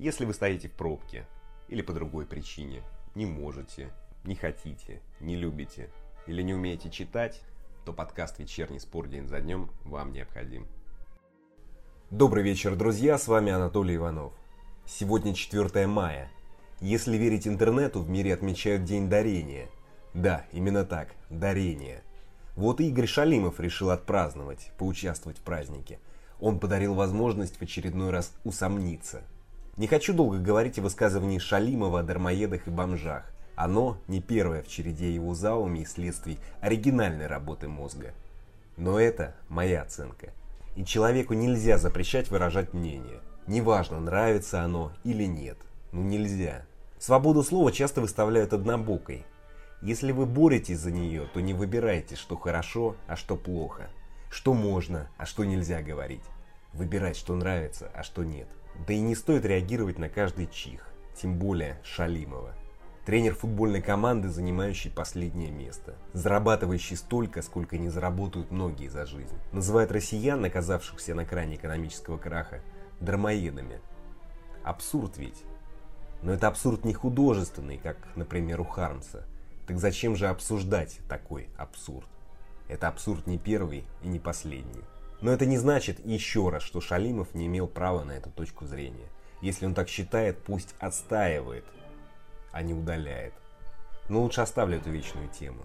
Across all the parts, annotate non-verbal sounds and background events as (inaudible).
Если вы стоите в пробке или по другой причине, не можете, не хотите, не любите или не умеете читать, то подкаст «Вечерний спор день за днем» вам необходим. Добрый вечер, друзья, с вами Анатолий Иванов. Сегодня 4 мая. Если верить интернету, в мире отмечают День дарения. Да, именно так, дарение. Вот и Игорь Шалимов решил отпраздновать, поучаствовать в празднике. Он подарил возможность в очередной раз усомниться. Не хочу долго говорить о высказывании Шалимова о дармоедах и бомжах. Оно не первое в череде его зауми и следствий оригинальной работы мозга. Но это моя оценка – и человеку нельзя запрещать выражать мнение. Неважно, нравится оно или нет. Ну нельзя. Свободу слова часто выставляют однобокой. Если вы боретесь за нее, то не выбирайте, что хорошо, а что плохо. Что можно, а что нельзя говорить. Выбирать, что нравится, а что нет. Да и не стоит реагировать на каждый чих, тем более Шалимова. Тренер футбольной команды, занимающий последнее место. Зарабатывающий столько, сколько не заработают многие за жизнь. Называет россиян, оказавшихся на кране экономического краха, дармоедами. Абсурд ведь. Но это абсурд не художественный, как, например, у Хармса. Так зачем же обсуждать такой абсурд? Это абсурд не первый и не последний. Но это не значит еще раз, что Шалимов не имел права на эту точку зрения. Если он так считает, пусть отстаивает а не удаляет. Но лучше оставлю эту вечную тему.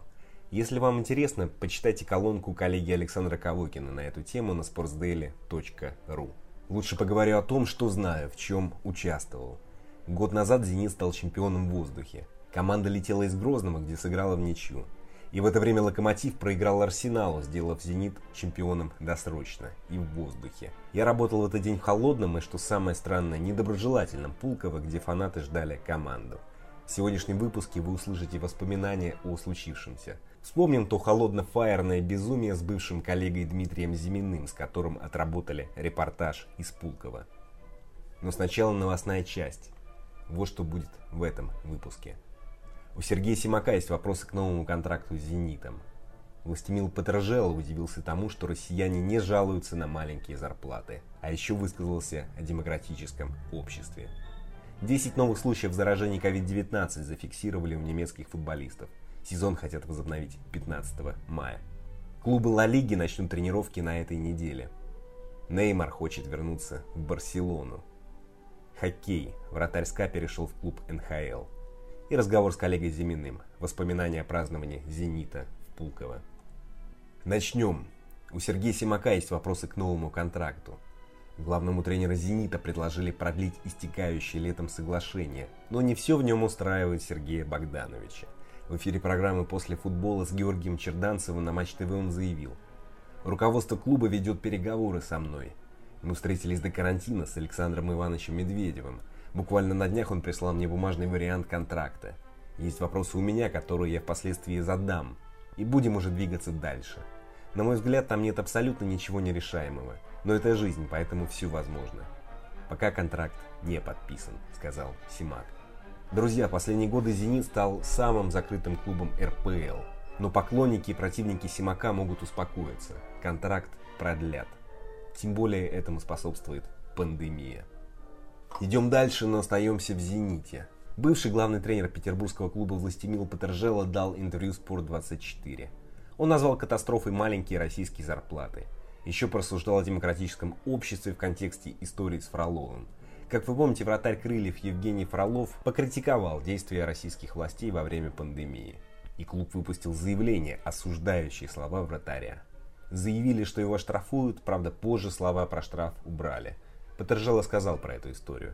Если вам интересно, почитайте колонку коллеги Александра Ковокина на эту тему на sportsdaily.ru. Лучше поговорю о том, что знаю, в чем участвовал. Год назад «Зенит» стал чемпионом в воздухе. Команда летела из Грозного, где сыграла в ничью. И в это время «Локомотив» проиграл «Арсеналу», сделав «Зенит» чемпионом досрочно и в воздухе. Я работал в этот день в холодном и, что самое странное, недоброжелательном Пулково, где фанаты ждали команду. В сегодняшнем выпуске вы услышите воспоминания о случившемся. Вспомним то холодно-фаерное безумие с бывшим коллегой Дмитрием Зиминым, с которым отработали репортаж из Пулково. Но сначала новостная часть. Вот что будет в этом выпуске. У Сергея Симака есть вопросы к новому контракту с «Зенитом». Властемил Петрожелов удивился тому, что россияне не жалуются на маленькие зарплаты, а еще высказался о демократическом обществе. 10 новых случаев заражения COVID-19 зафиксировали у немецких футболистов. Сезон хотят возобновить 15 мая. Клубы Ла Лиги начнут тренировки на этой неделе. Неймар хочет вернуться в Барселону. Хоккей. Вратарь СКА перешел в клуб НХЛ. И разговор с коллегой Зиминым. Воспоминания о праздновании «Зенита» в Пулково. Начнем. У Сергея Симака есть вопросы к новому контракту. Главному тренеру «Зенита» предложили продлить истекающее летом соглашение, но не все в нем устраивает Сергея Богдановича. В эфире программы «После футбола» с Георгием Черданцевым на Матч ТВ он заявил. «Руководство клуба ведет переговоры со мной. Мы встретились до карантина с Александром Ивановичем Медведевым. Буквально на днях он прислал мне бумажный вариант контракта. Есть вопросы у меня, которые я впоследствии задам. И будем уже двигаться дальше. На мой взгляд, там нет абсолютно ничего нерешаемого. Но это жизнь, поэтому все возможно. Пока контракт не подписан, сказал Симак. Друзья, последние годы «Зенит» стал самым закрытым клубом РПЛ. Но поклонники и противники Симака могут успокоиться. Контракт продлят. Тем более этому способствует пандемия. Идем дальше, но остаемся в «Зените». Бывший главный тренер петербургского клуба Властемил Петержело дал интервью «Спорт-24». Он назвал катастрофой маленькие российские зарплаты – еще порассуждал о демократическом обществе в контексте истории с Фроловым. Как вы помните, вратарь крыльев Евгений Фролов покритиковал действия российских властей во время пандемии. И клуб выпустил заявление, осуждающее слова вратаря. Заявили, что его штрафуют, правда позже слова про штраф убрали. Петержело сказал про эту историю.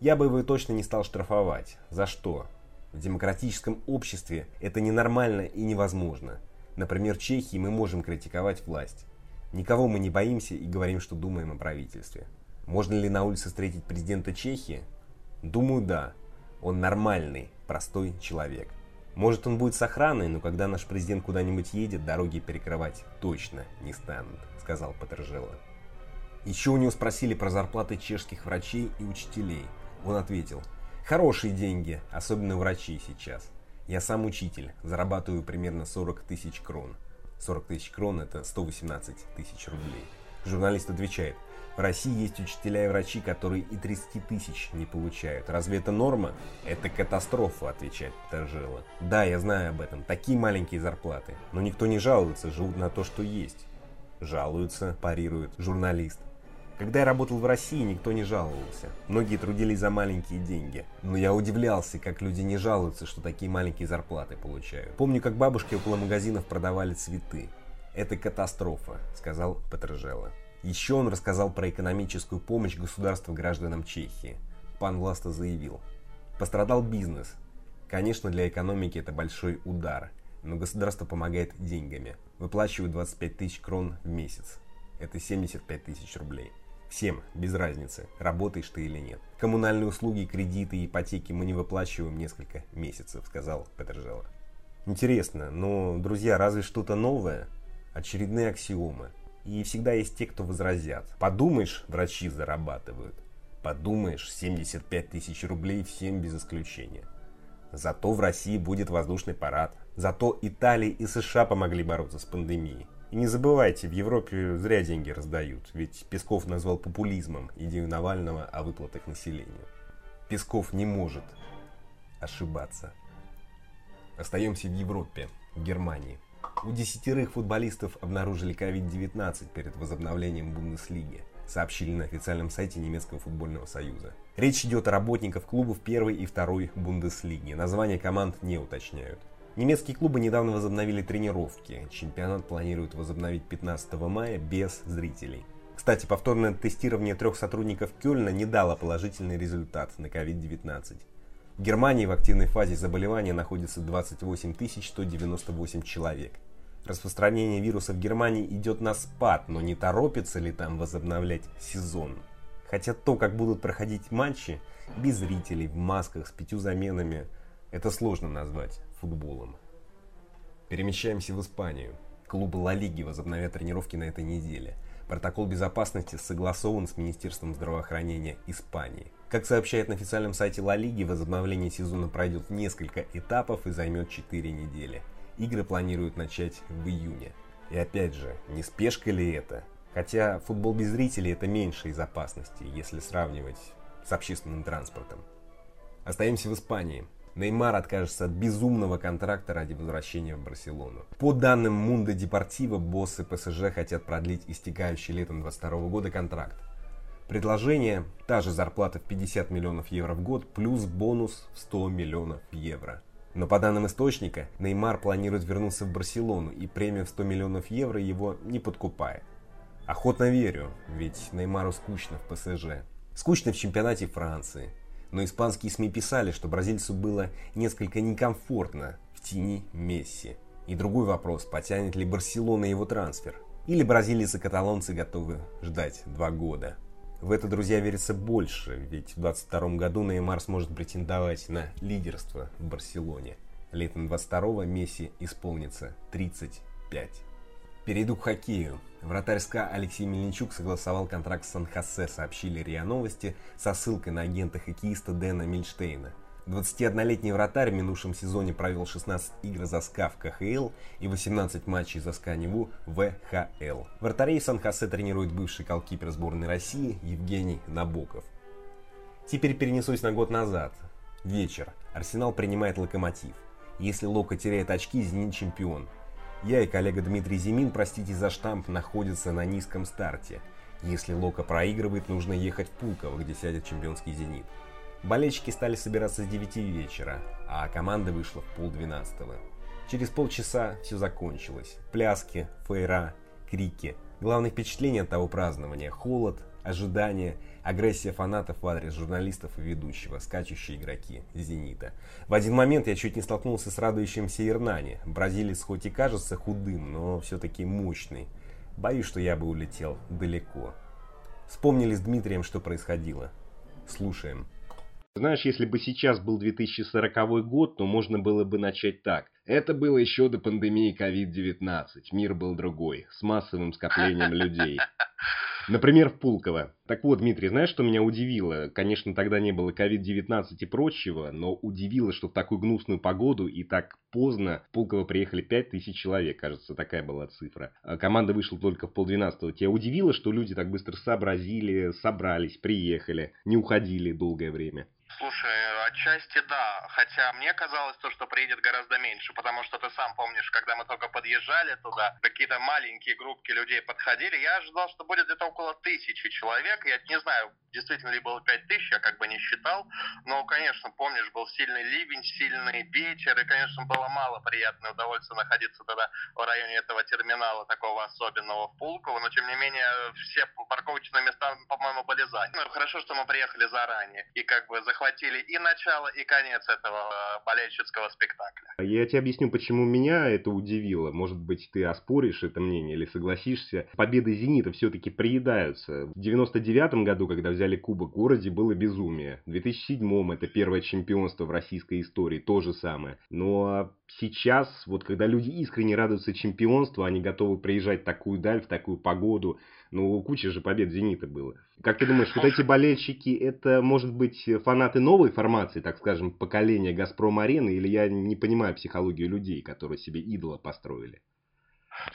Я бы его точно не стал штрафовать. За что? В демократическом обществе это ненормально и невозможно. Например, в Чехии мы можем критиковать власть. Никого мы не боимся и говорим, что думаем о правительстве. Можно ли на улице встретить президента Чехии? Думаю, да. Он нормальный, простой человек. Может он будет с охраной, но когда наш президент куда-нибудь едет, дороги перекрывать точно не станут, сказал Патержело. Еще у него спросили про зарплаты чешских врачей и учителей. Он ответил, хорошие деньги, особенно врачей сейчас. Я сам учитель, зарабатываю примерно 40 тысяч крон. 40 тысяч крон это 118 тысяч рублей. Журналист отвечает, в России есть учителя и врачи, которые и 30 тысяч не получают. Разве это норма? Это катастрофа, отвечает Торжела. Да, я знаю об этом. Такие маленькие зарплаты. Но никто не жалуется, живут на то, что есть. Жалуются, парирует журналист. Когда я работал в России, никто не жаловался. Многие трудились за маленькие деньги. Но я удивлялся, как люди не жалуются, что такие маленькие зарплаты получают. Помню, как бабушки около магазинов продавали цветы. Это катастрофа, сказал Петрожелло. Еще он рассказал про экономическую помощь государства гражданам Чехии. Пан Власта заявил. Пострадал бизнес. Конечно, для экономики это большой удар, но государство помогает деньгами. Выплачивают 25 тысяч крон в месяц. Это 75 тысяч рублей. Всем, без разницы, работаешь ты или нет. Коммунальные услуги, кредиты ипотеки мы не выплачиваем несколько месяцев, сказал Петржела. Интересно, но, друзья, разве что-то новое? очередные аксиомы. И всегда есть те, кто возразят. Подумаешь, врачи зарабатывают. Подумаешь, 75 тысяч рублей всем без исключения. Зато в России будет воздушный парад. Зато Италия и США помогли бороться с пандемией. И не забывайте, в Европе зря деньги раздают, ведь Песков назвал популизмом идею Навального о выплатах населению. Песков не может ошибаться. Остаемся в Европе, в Германии. У десятерых футболистов обнаружили COVID-19 перед возобновлением Бундеслиги, сообщили на официальном сайте немецкого футбольного союза. Речь идет о работниках клубов первой и второй Бундеслиги. Названия команд не уточняют. Немецкие клубы недавно возобновили тренировки. Чемпионат планируют возобновить 15 мая без зрителей. Кстати, повторное тестирование трех сотрудников Кёльна не дало положительный результат на COVID-19. В Германии в активной фазе заболевания находится 28 198 человек. Распространение вируса в Германии идет на спад, но не торопится ли там возобновлять сезон? Хотя то, как будут проходить матчи, без зрителей, в масках, с пятью заменами, это сложно назвать футболом. Перемещаемся в Испанию. Клубы Ла Лиги возобновят тренировки на этой неделе. Протокол безопасности согласован с Министерством здравоохранения Испании. Как сообщает на официальном сайте Ла Лиги, возобновление сезона пройдет несколько этапов и займет 4 недели. Игры планируют начать в июне. И опять же, не спешка ли это? Хотя футбол без зрителей это меньше из опасности, если сравнивать с общественным транспортом. Остаемся в Испании. Неймар откажется от безумного контракта ради возвращения в Барселону. По данным Мунда Депортива, боссы ПСЖ хотят продлить истекающий летом 22 года контракт. Предложение – та же зарплата в 50 миллионов евро в год плюс бонус в 100 миллионов евро. Но по данным источника, Неймар планирует вернуться в Барселону и премия в 100 миллионов евро его не подкупает. Охотно верю, ведь Неймару скучно в ПСЖ. Скучно в чемпионате Франции. Но испанские СМИ писали, что бразильцу было несколько некомфортно в тени Месси. И другой вопрос, потянет ли Барселона его трансфер? Или бразильцы и каталонцы готовы ждать два года? В это, друзья, верится больше, ведь в 2022 году Неймар сможет претендовать на лидерство в Барселоне. Летом 22-го Месси исполнится 35. Перейду к хоккею. Вратарь СКА Алексей Мельничук согласовал контракт с Сан-Хосе, сообщили РИА Новости со ссылкой на агента хоккеиста Дэна Мильштейна. 21-летний вратарь в минувшем сезоне провел 16 игр за СКА в КХЛ и 18 матчей за СКА Неву в ВХЛ. Вратарей Сан-Хосе тренирует бывший голкипер сборной России Евгений Набоков. Теперь перенесусь на год назад. Вечер. Арсенал принимает Локомотив. Если Лока теряет очки, Зенит чемпион. Я и коллега Дмитрий Зимин, простите за штамп, находятся на низком старте. Если Лока проигрывает, нужно ехать в Пулково, где сядет чемпионский Зенит. Болельщики стали собираться с 9 вечера, а команда вышла в полдвенадцатого. Через полчаса все закончилось. Пляски, фейра, крики. Главное впечатление от того празднования – холод, ожидание, агрессия фанатов в адрес журналистов и ведущего, скачущие игроки «Зенита». В один момент я чуть не столкнулся с радующимся Ирнани. Бразилец хоть и кажется худым, но все-таки мощный. Боюсь, что я бы улетел далеко. Вспомнили с Дмитрием, что происходило. Слушаем. Знаешь, если бы сейчас был 2040 год, то можно было бы начать так. Это было еще до пандемии COVID-19. Мир был другой, с массовым скоплением (laughs) людей. Например, в Пулково. Так вот, Дмитрий, знаешь, что меня удивило? Конечно, тогда не было COVID-19 и прочего, но удивило, что в такую гнусную погоду и так поздно в Пулково приехали 5000 человек, кажется, такая была цифра. А команда вышла только в полдвенадцатого. Тебя удивило, что люди так быстро сообразили, собрались, приехали, не уходили долгое время? Слушай, отчасти да, хотя мне казалось то, что приедет гораздо меньше, потому что ты сам помнишь, когда мы только подъезжали туда, какие-то маленькие группки людей подходили, я ожидал, что будет где-то около тысячи человек, я не знаю, действительно ли было пять тысяч, я как бы не считал, но, конечно, помнишь, был сильный ливень, сильный ветер, и, конечно, было мало приятное удовольствие находиться тогда в районе этого терминала, такого особенного в Пулково, но, тем не менее, все парковочные места, по-моему, были заняты. Ну, хорошо, что мы приехали заранее, и как бы захватили захватили и начало, и конец этого э, болельщицкого спектакля. Я тебе объясню, почему меня это удивило. Может быть, ты оспоришь это мнение или согласишься. Победы «Зенита» все-таки приедаются. В 99 году, когда взяли кубок в городе, было безумие. В 2007 это первое чемпионство в российской истории, то же самое. Но сейчас, вот когда люди искренне радуются чемпионству, они готовы приезжать в такую даль, в такую погоду. Ну, куча же побед «Зенита» было. Как ты думаешь, вот эти болельщики, это, может быть, фанаты новой формации, так скажем, поколения «Газпром-арены», или я не понимаю психологию людей, которые себе идола построили?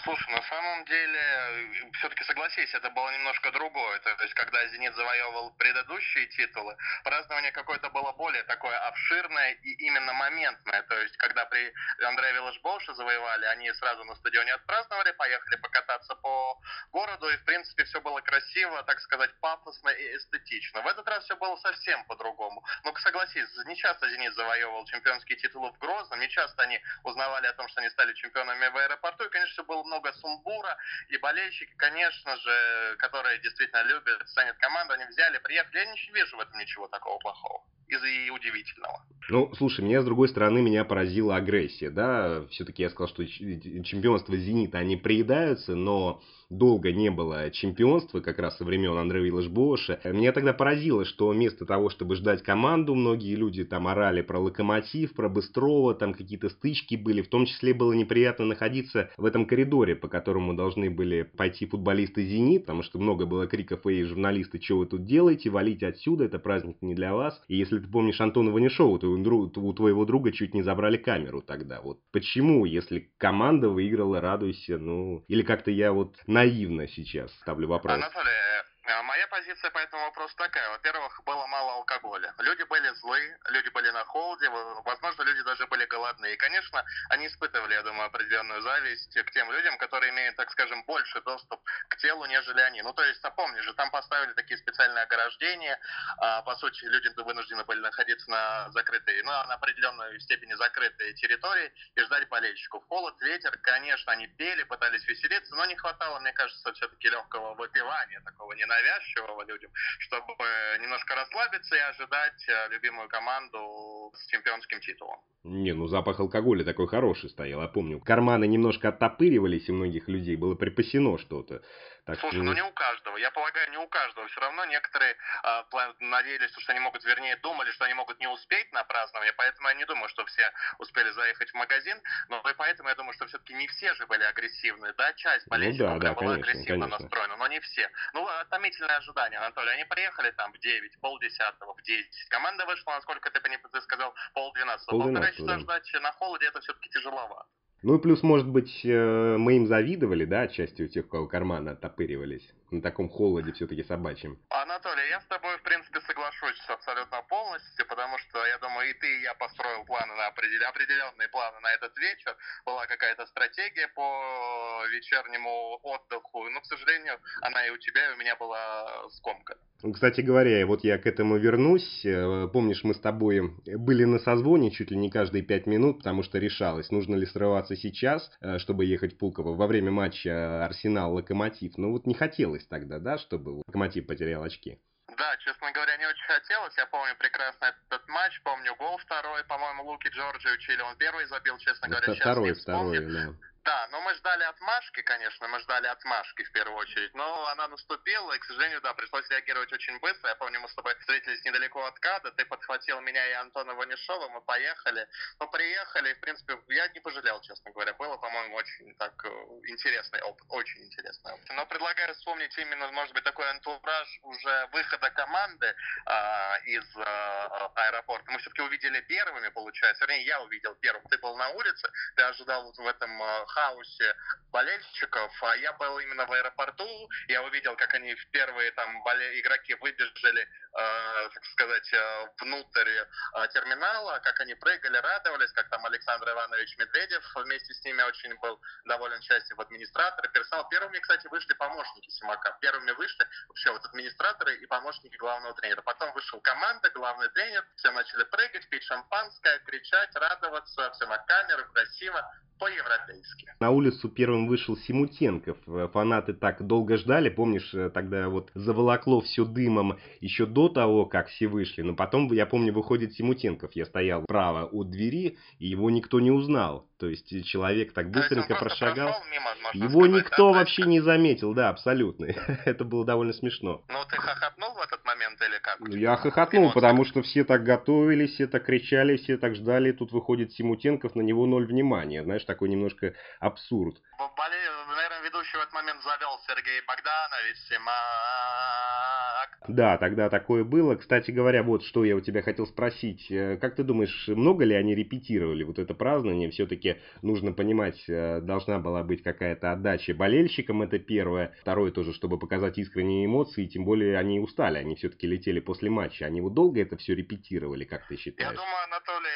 Слушай, на самом деле, все-таки согласись, это было немножко другое. То есть, когда «Зенит» завоевывал предыдущие титулы, празднование какое-то было более такое обширное и именно моментное. То есть, когда при Андрея Виллашболша завоевали, они сразу на стадионе отпраздновали, поехали покататься по городу, и, в принципе, все было красиво, так сказать, пафосно и эстетично. В этот раз все было совсем по-другому. Но, согласись, не часто «Зенит» завоевывал чемпионские титулы в Грозном, не часто они узнавали о том, что они стали чемпионами в аэропорту, и, конечно, все было много сумбура, и болельщики, конечно же, которые действительно любят, станет команду, они взяли, приехали. Я не вижу в этом ничего такого плохого и удивительного. Ну, слушай, меня, с другой стороны, меня поразила агрессия, да, все-таки я сказал, что чемпионство «Зенита», они приедаются, но долго не было чемпионства, как раз со времен Андрея Виллашбоша. Меня тогда поразило, что вместо того, чтобы ждать команду, многие люди там орали про Локомотив, про Быстрова, там какие-то стычки были, в том числе было неприятно находиться в этом коридоре, по которому должны были пойти футболисты «Зенит», потому что много было криков, эй, журналисты, что вы тут делаете, валите отсюда, это праздник не для вас. И если ты помнишь Антона Ванишова, то у твоего друга чуть не забрали камеру тогда. Вот почему, если команда выиграла, радуйся, ну, или как-то я вот наивно сейчас ставлю вопрос. Анатолий, а моя позиция по этому вопросу такая. Во-первых, было мало алкоголя. Люди были злы, люди были на холоде, возможно, люди даже были голодные. И, конечно, они испытывали, я думаю, определенную зависть к тем людям, которые имеют, так скажем, больше доступ к телу, нежели они. Ну, то есть, напомни же, там поставили такие специальные ограждения. А, по сути, люди вынуждены были находиться на закрытой, ну, на определенной степени закрытой территории и ждать болельщиков. Холод, ветер, конечно, они пели, пытались веселиться, но не хватало, мне кажется, все-таки легкого выпивания, такого ненавистного навязчивого людям, чтобы немножко расслабиться и ожидать э, любимую команду с чемпионским титулом. Не, ну запах алкоголя такой хороший стоял, я помню. Карманы немножко оттопыривались, и многих людей было припасено что-то. Так Слушай, ну не у каждого. Я полагаю, не у каждого. Все равно некоторые э, надеялись, что они могут, вернее, думали, что они могут не успеть на празднование, поэтому я не думаю, что все успели заехать в магазин, но и поэтому я думаю, что все-таки не все же были агрессивны. Да, часть болельщиков ну, да, да, была конечно, агрессивно конечно. настроена, но не все. Ну, томительное ожидание, Анатолий. Они приехали там в 9, полдесятого, в 10. Команда вышла, насколько ты, ты сказал, полдвенадцатого. Полтора часа ждать на холоде, это все-таки тяжеловато. Ну и плюс, может быть, э, мы им завидовали, да, частью тех, у кого карманы оттопыривались на таком холоде все-таки собачьем. Анатолий, я с тобой, в принципе, соглашусь абсолютно полностью, потому что, я думаю, и ты, и я построил планы на определен... определенные планы на этот вечер. Была какая-то стратегия по вечернему отдыху, но, к сожалению, она и у тебя, и у меня была скомка. Кстати говоря, вот я к этому вернусь. Э, помнишь, мы с тобой были на созвоне чуть ли не каждые пять минут, потому что решалось, нужно ли срываться сейчас, э, чтобы ехать в Пулково во время матча Арсенал-Локомотив. Ну вот не хотелось тогда, да, чтобы Локомотив потерял очки. Да, честно говоря, не очень хотелось. Я помню прекрасно этот матч, помню гол второй, по-моему, Луки Джорджиевич, или он первый забил, честно говоря, Это сейчас второй, не второй, да. Да, но мы ждали отмашки, конечно, мы ждали отмашки в первую очередь, но она наступила, и, к сожалению, да, пришлось реагировать очень быстро. Я помню, мы с тобой встретились недалеко от КАДа, ты подхватил меня и Антона Ванишова, мы поехали. Мы приехали, в принципе, я не пожалел, честно говоря. Было, по-моему, очень так э, интересный опыт, очень интересный опыт. Но предлагаю вспомнить именно, может быть, такой антураж уже выхода команды а, из а, аэропорта. Мы все-таки увидели первыми, получается. Вернее, я увидел первым. Ты был на улице, ты ожидал в этом а, хаосе болельщиков, а я был именно в аэропорту. Я увидел, как они в первые там боле... игроки выбежали, э, так сказать, э, внутрь э, терминала, как они прыгали, радовались, как там Александр Иванович Медведев вместе с ними очень был доволен счастьем администратора, персонал. Первыми, кстати, вышли помощники Симака. Первыми вышли вообще вот администраторы и помощники главного тренера. Потом вышел команда, главный тренер, все начали прыгать, пить шампанское, кричать, радоваться, все на камеру, красиво по-европейски. На улицу первым вышел Симутенков. Фанаты так долго ждали, помнишь, э, тогда вот заволокло все дымом еще до того, как все вышли. Но потом, я помню, выходит Симутенков. Я стоял право от двери, и его никто не узнал. То есть человек так быстренько прошагал. Мимо, его сказать, никто да, вообще не заметил, да, абсолютно. (laughs) Это было довольно смешно. Ну, ты хохотнул в этот момент или как? Ну, я хохотнул, Эмоции? потому что все так готовились, все так кричали, все так ждали. Тут выходит Симутенков, на него ноль внимания. Знаешь, такой немножко абсурд. Боле... Наверное, ведущий в этот момент завел Сергей Богданович Симак. Да, тогда такое было. Кстати говоря, вот что я у тебя хотел спросить. Э, Как ты думаешь, много ли они репетировали вот это празднование? Все-таки нужно понимать, э, должна была быть какая-то отдача болельщикам, это первое. Второе тоже, чтобы показать искренние эмоции, тем более они устали, они все-таки летели после матча. Они вот долго это все репетировали, как ты Я считаешь? думаю, Анатолий,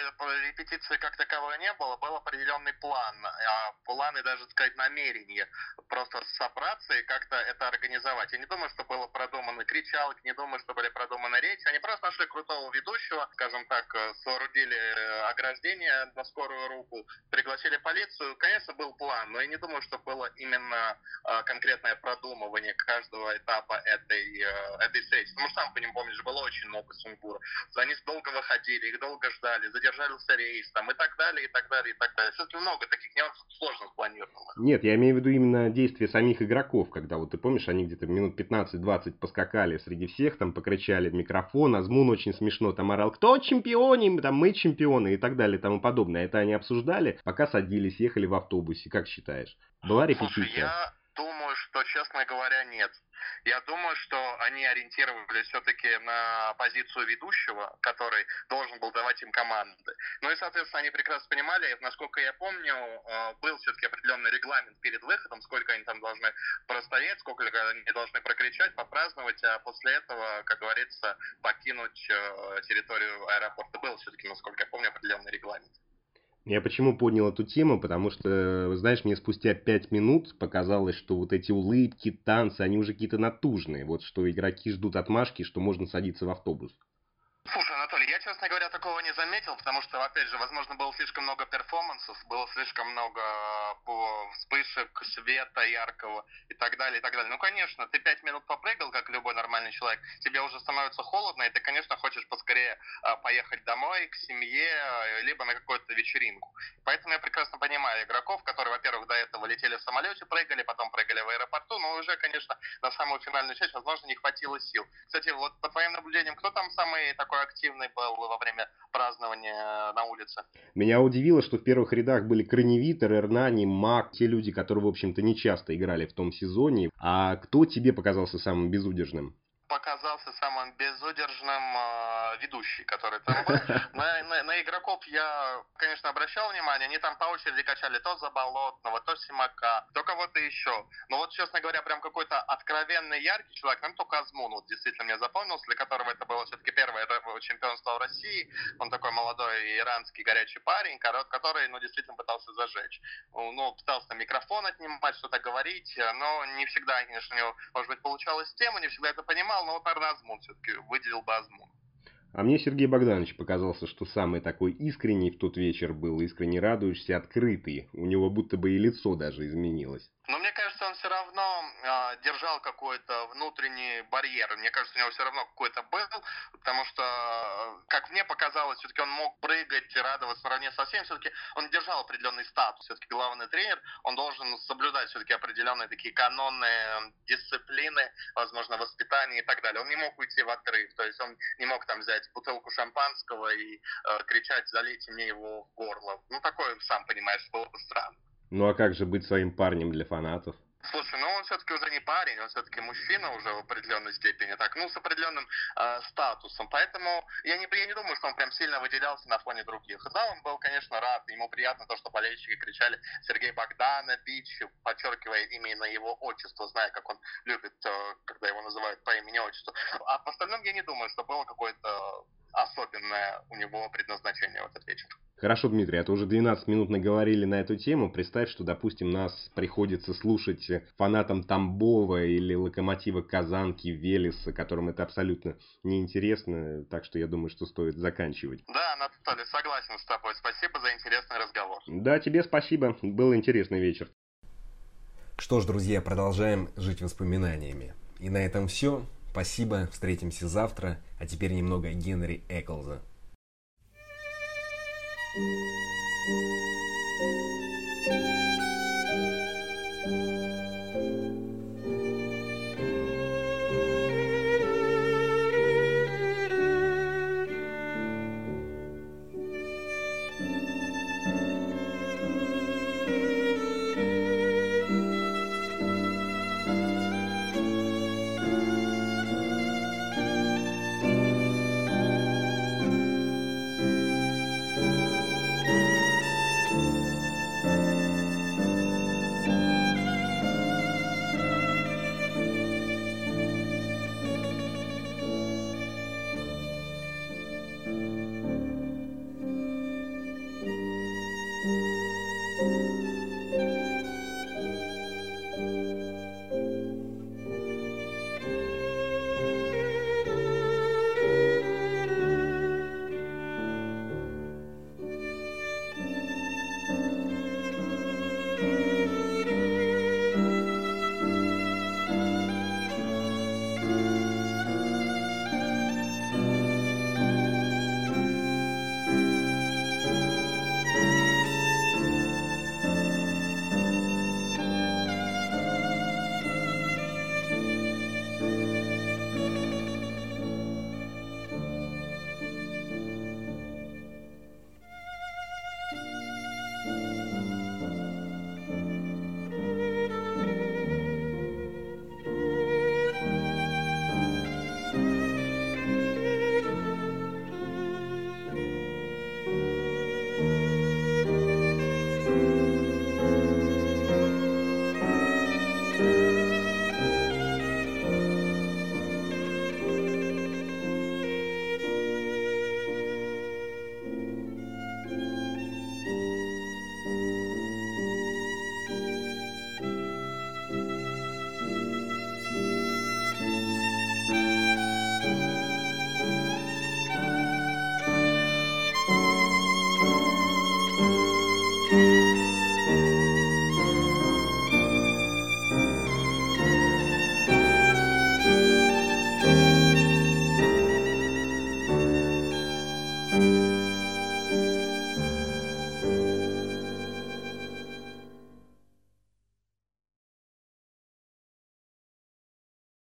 репетиции как таковой не было, был определенный план, а план и даже, сказать, намерение просто собраться и как-то это организовать. Я не думаю, что было продумано кричалки, не думаю, что были продуманы речи. Они просто нашли крутого ведущего, скажем так, э, соорудили э, ограждение на скорую руку, пригласили полицию. Конечно, был план, но я не думаю, что было именно э, конкретное продумывание каждого этапа этой, этой сессии. Потому что, сам по ним помнишь, было очень много сумбура. Они долго выходили, их долго ждали, задержался рейс там, и так далее, и так далее, и так далее. Все-таки много таких нюансов сложно спланированных. Нет, я имею в виду именно действия самих игроков, когда вот ты помнишь, они где-то минут 15-20 поскакали среди всех, там покричали в микрофон, Азмун очень смешно там орал, кто чемпионы, там мы чемпионы и так далее и тому подобное. Это они обсуждали, пока садились, ехали в автобусе, как считаешь? Была Слушай, репетиция? я думаю, что, честно говоря, нет. Я думаю, что они ориентировались все-таки на позицию ведущего, который должен был давать им команды. Ну и, соответственно, они прекрасно понимали, насколько я помню, э, был все-таки определенный регламент перед выходом, сколько они там должны простоять, сколько они должны прокричать, попраздновать, а после этого, как говорится, покинуть э, территорию аэропорта. Был все-таки, насколько я помню, определенный регламент. Я почему поднял эту тему? Потому что, знаешь, мне спустя пять минут показалось, что вот эти улыбки, танцы, они уже какие-то натужные. Вот что игроки ждут отмашки, что можно садиться в автобус. Слушай, Анатолий, я, честно говоря, такого не заметил, потому что, опять же, возможно, было слишком много перформансов, было слишком много по вспышек света яркого и так далее, и так далее. Ну, конечно, ты пять минут попрыгал, как любой нормальный человек, тебе уже становится холодно, и ты, конечно, хочешь поскорее а, поехать домой, к семье, а, либо на какую-то вечеринку. Поэтому я прекрасно понимаю игроков, которые, во-первых, до этого летели в самолете, прыгали, потом прыгали в аэропорту, но уже, конечно, на самую финальную часть, возможно, не хватило сил. Кстати, вот по твоим наблюдениям, кто там самый такой активный был во время празднования на улице? Меня удивило, что в первых рядах были Краневитер, Эрнани, Мак, те люди, которые, в общем-то, не часто играли в том сезоне. А кто тебе показался самым безудержным? Показался самым безудержным э, ведущий, который там был. (laughs) На, на, на игроков я, конечно, обращал внимание, они там по очереди качали то Заболотного, то Симака, то кого-то еще. Но вот, честно говоря, прям какой-то откровенный яркий человек, нам только Азмун вот действительно мне запомнился, для которого это было все-таки первое чемпионство в России. Он такой молодой иранский горячий парень, который, ну, действительно пытался зажечь. Ну, пытался там микрофон отнимать, что-то говорить, но не всегда, конечно, у него, может быть, получалась тема, не всегда это понимал, но вот, наверное, Азмун все-таки выделил бы Азмун. А мне Сергей Богданович показался, что самый такой искренний в тот вечер был, искренне радующийся, открытый. У него будто бы и лицо даже изменилось. Но мне кажется, он все равно держал какой-то внутренний барьер. Мне кажется, у него все равно какой-то был, потому что, как мне показалось, все-таки он мог прыгать и радоваться наравне со всеми. Все-таки он держал определенный статус. Все-таки главный тренер, он должен соблюдать все-таки определенные такие канонные дисциплины, возможно, воспитание и так далее. Он не мог уйти в отрыв. То есть он не мог там взять бутылку шампанского и э, кричать «залейте мне его в горло». Ну, такое, сам понимаешь, было бы странно. Ну а как же быть своим парнем для фанатов? Слушай, ну он все-таки уже не парень, он все-таки мужчина уже в определенной степени, так, ну, с определенным э, статусом. Поэтому я не, я не думаю, что он прям сильно выделялся на фоне других. Да, он был, конечно, рад, ему приятно то, что болельщики кричали Сергей Богданович, подчеркивая именно его отчество, зная, как он любит, э, когда его называют по имени-отчеству. А по остальным я не думаю, что было какое-то особенное у него предназначение в этот вечер. Хорошо, Дмитрий, а то уже 12 минут наговорили на эту тему. Представь, что, допустим, нас приходится слушать фанатам Тамбова или Локомотива Казанки, Велеса, которым это абсолютно неинтересно. Так что я думаю, что стоит заканчивать. Да, Анатолий, согласен с тобой. Спасибо за интересный разговор. Да, тебе спасибо. Был интересный вечер. Что ж, друзья, продолжаем жить воспоминаниями. И на этом все. Спасибо, встретимся завтра. А теперь немного Генри Эклза. Thank you